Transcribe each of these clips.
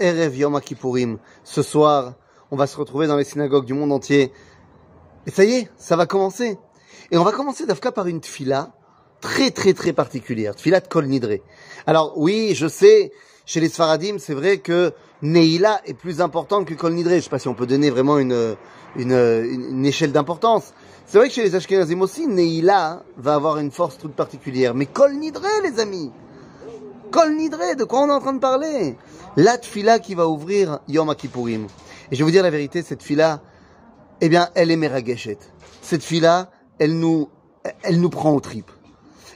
Erev Yom. Ce soir, on va se retrouver dans les synagogues du monde entier. Et ça y est, ça va commencer. Et on va commencer d'Afka par une tfila très très très particulière, tfila de Kol Nidre. Alors oui, je sais, chez les Sfaradim, c'est vrai que Neila est plus importante que Kol Nidre. Je sais pas si on peut donner vraiment une, une, une échelle d'importance. C'est vrai que chez les Ashkenazim aussi, Neila va avoir une force toute particulière. Mais Kol Nidre, les amis Kol Nidre, de quoi on est en train de parler? La tfila qui va ouvrir Yom Kippourim. Et je vais vous dire la vérité, cette fila, eh bien, elle est merageshet. Cette fila, elle nous, elle nous prend aux tripes.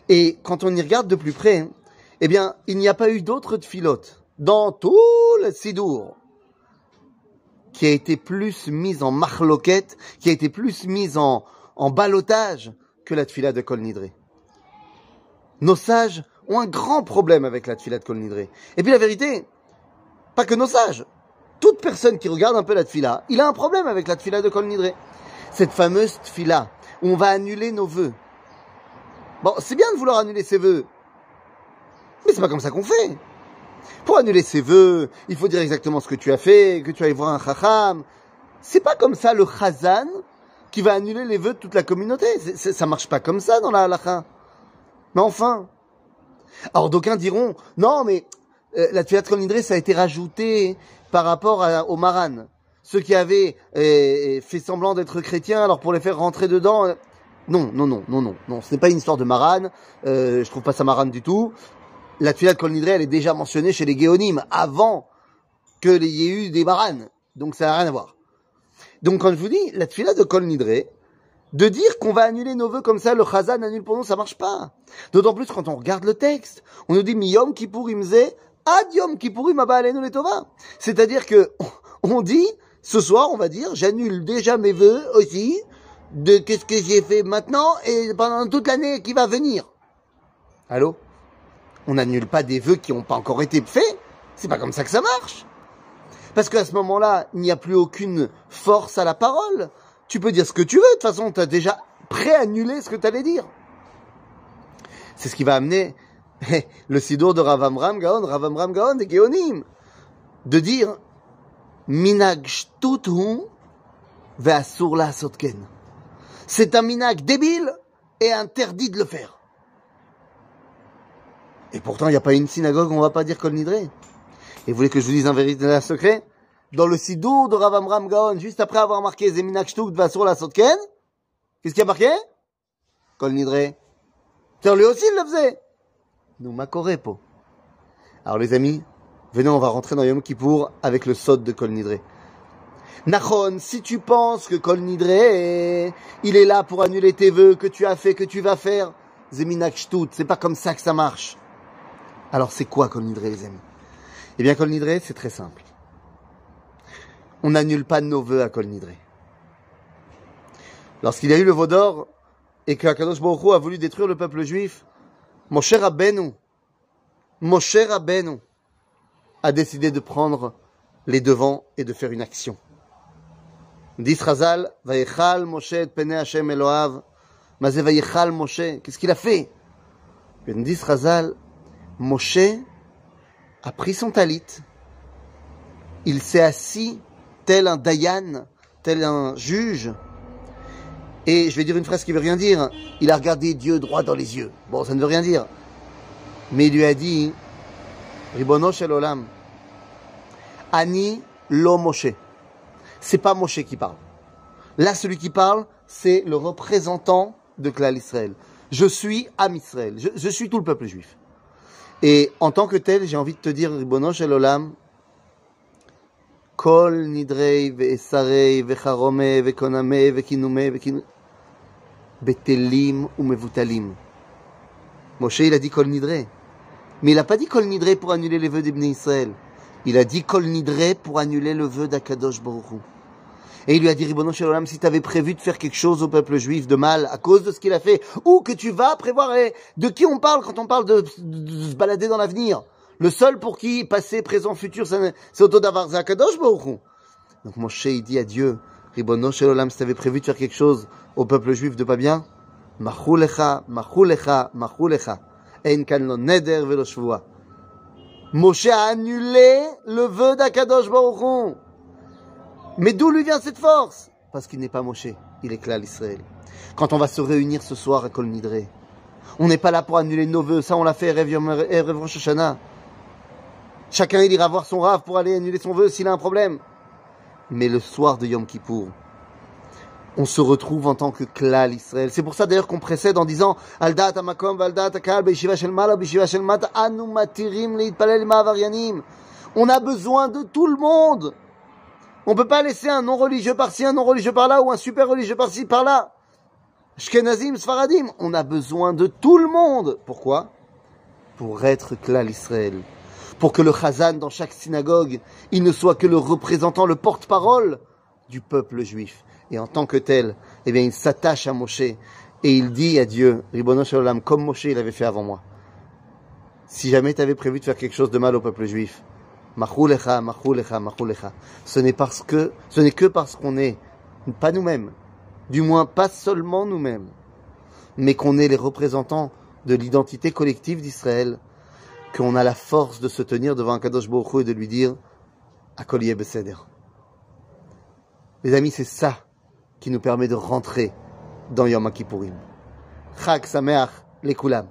Et quand on y regarde de plus près, eh bien, il n'y a pas eu d'autre filote dans tout le Sidour qui a été plus mise en marloquette, qui a été plus mise en, en balotage que la tfila de Kol Nidre. Nos sages ont un grand problème avec la tfila de Kol Nidre. Et puis la vérité, pas que nos sages, toute personne qui regarde un peu la tfila, il a un problème avec la tfila de Kol Nidre. Cette fameuse tfila où on va annuler nos vœux. Bon, c'est bien de vouloir annuler ses vœux, mais c'est pas comme ça qu'on fait. Pour annuler ses vœux, il faut dire exactement ce que tu as fait, que tu ailles voir un chacham. C'est pas comme ça le chazan qui va annuler les vœux de toute la communauté. ça marche pas comme ça dans la halakha. Mais enfin. Alors d'aucuns diront, non mais euh, la Tfilat Kol ça a été rajouté par rapport à, aux Maran. Ceux qui avaient euh, fait semblant d'être chrétiens, alors pour les faire rentrer dedans, euh, non, non, non, non, non, non, ce n'est pas une histoire de Maran, euh, je trouve pas ça Maran du tout. La Tfilat Kol elle est déjà mentionnée chez les Géonim, avant que y ait eu des Maran, donc ça n'a rien à voir. Donc quand je vous dis, la Tfilat de Kol Nidre, de dire qu'on va annuler nos vœux comme ça, le Chazan annule pour nous, ça marche pas. D'autant plus quand on regarde le texte, on nous dit Miyom Kippur Imze Adiom Kippourim Alenu Letova. C'est-à-dire que on dit, ce soir, on va dire, j'annule déjà mes vœux aussi, de qu'est-ce que j'ai fait maintenant et pendant toute l'année qui va venir. Allô? On n'annule pas des vœux qui n'ont pas encore été faits. C'est pas comme ça que ça marche. Parce qu'à ce moment-là, il n'y a plus aucune force à la parole. Tu peux dire ce que tu veux. De toute façon, tu as déjà préannulé ce que tu allais dire. C'est ce qui va amener le sidour de Ravamram Gaon, Ravamram Gaon des Geonim, de dire minag shtuthu ve'asur la sotken. C'est un minag débile et interdit de le faire. Et pourtant, il n'y a pas une synagogue on va pas dire Kol Nidre. Et vous voulez que je vous dise un véritable secret? Dans le sidour de Ravamram Gaon, juste après avoir marqué Zeminag Shtuk Vasur la Sotken, qu'est-ce qu'il a marqué? Kol Nidre. Tiens, lui aussi, il le faisait. Nous makorepo. Alors les amis, venez, on va rentrer dans Yom Kippour avec le sod de Kol Nidre. Nachon, si tu penses que Kol Nidre, il est là pour annuler tes vœux que tu as fait, que tu vas faire, Zeminak Shtut, c'est pas comme ça que ça marche. Alors c'est quoi Kol Nidre, les amis? Eh bien, Kol Nidre, c'est très simple. On n'annule pas nos vœux à Kol Nidre. Lorsqu'il y a eu le veau d'or et que Akadosh Baruch a voulu détruire le peuple juif, Moshe Rabbeinu, Moshe Rabbeinu a décidé de prendre les devants et de faire une action. Dit Razal, Vayechal Moshe Pene Hashem Eloav, Moshe, qu'est-ce qu'il a fait? Dit Razal, Moshe a pris son talit, il s'est assis tel un dayan, tel un juge, et je vais dire une phrase qui veut rien dire. Il a regardé Dieu droit dans les yeux. Bon, ça ne veut rien dire. Mais il lui a dit, Ribono shel olam, Ani lo Moshe. C'est pas Moshe qui parle. Là, celui qui parle, c'est le représentant de Klal Israël. Je suis Am Israël. Je, je, suis tout le peuple juif. Et en tant que tel, j'ai envie de te dire, Ribono shel olam, Nidrei ve'esarei ve'charome ve'koname ve'kinome ve'kinome betelim ou mevutalim. Moshe, il a dit Kol Nidre. Mais il n'a pas dit Kol Nidre pour annuler les vœux d'Ibn Israël. Il a dit Kol Nidre pour annuler le vœu d'Akadosh Baruch Et il lui a dit, Ribono Shalom, si tu avais prévu de faire quelque chose au peuple juif de mal à cause de ce qu'il a fait, ou que tu vas prévoir, et de qui on parle quand on parle de se balader dans l'avenir? Le seul pour qui passé, présent, futur, c'est Auto Davar Zakadosh Baruch Donc Moshe, il dit à Dieu, Ribono Shalom, si tu avais prévu de faire quelque chose au peuple juif de pas bien, kan lo neder velo. Moshe a annulé le vœu d'Akadosh Baruch Mais d'où lui vient cette force? Parce qu'il n'est pas Moshe, il est Klal Israël. Quand on va se réunir ce soir à Kol Nidre, on n'est pas là pour annuler nos vœux, ça on l'a fait Erev Rosh Hashanah. Chacun il ira voir son rave pour aller annuler son vœu s'il a un problème. Mais le soir de Yom Kippour, on se retrouve en tant que klal Israël. C'est pour ça d'ailleurs qu'on précède en disant Aldat amakom valdat akal beishiva shel mala beishiva shel mat anu matirim leitpalel. On a besoin de tout le monde. On peut pas laisser un non religieux par-ci, un non religieux par-là ou un super religieux par-ci, par-là. Shkenazim, Sfaradim, on a besoin de tout le monde. Pourquoi? Pour être klal Israël. Pour que le chazan dans chaque synagogue, il ne soit que le représentant, le porte-parole du peuple juif. Et en tant que tel, eh bien, il s'attache à Moshe et il dit à Dieu, comme Moshe il avait fait avant moi. Si jamais tu avais prévu de faire quelque chose de mal au peuple juif. Ce n'est parce que, ce n'est que parce qu'on est pas nous-mêmes, du moins pas seulement nous-mêmes, mais qu'on est les représentants de l'identité collective d'Israël, qu'on a la force de se tenir devant un Kadosh Baruch et de lui dire, Akoliye Beseder. Les amis, c'est ça qui nous permet de rentrer dans Yom Kippourim. Chag Sameach, les Kulam.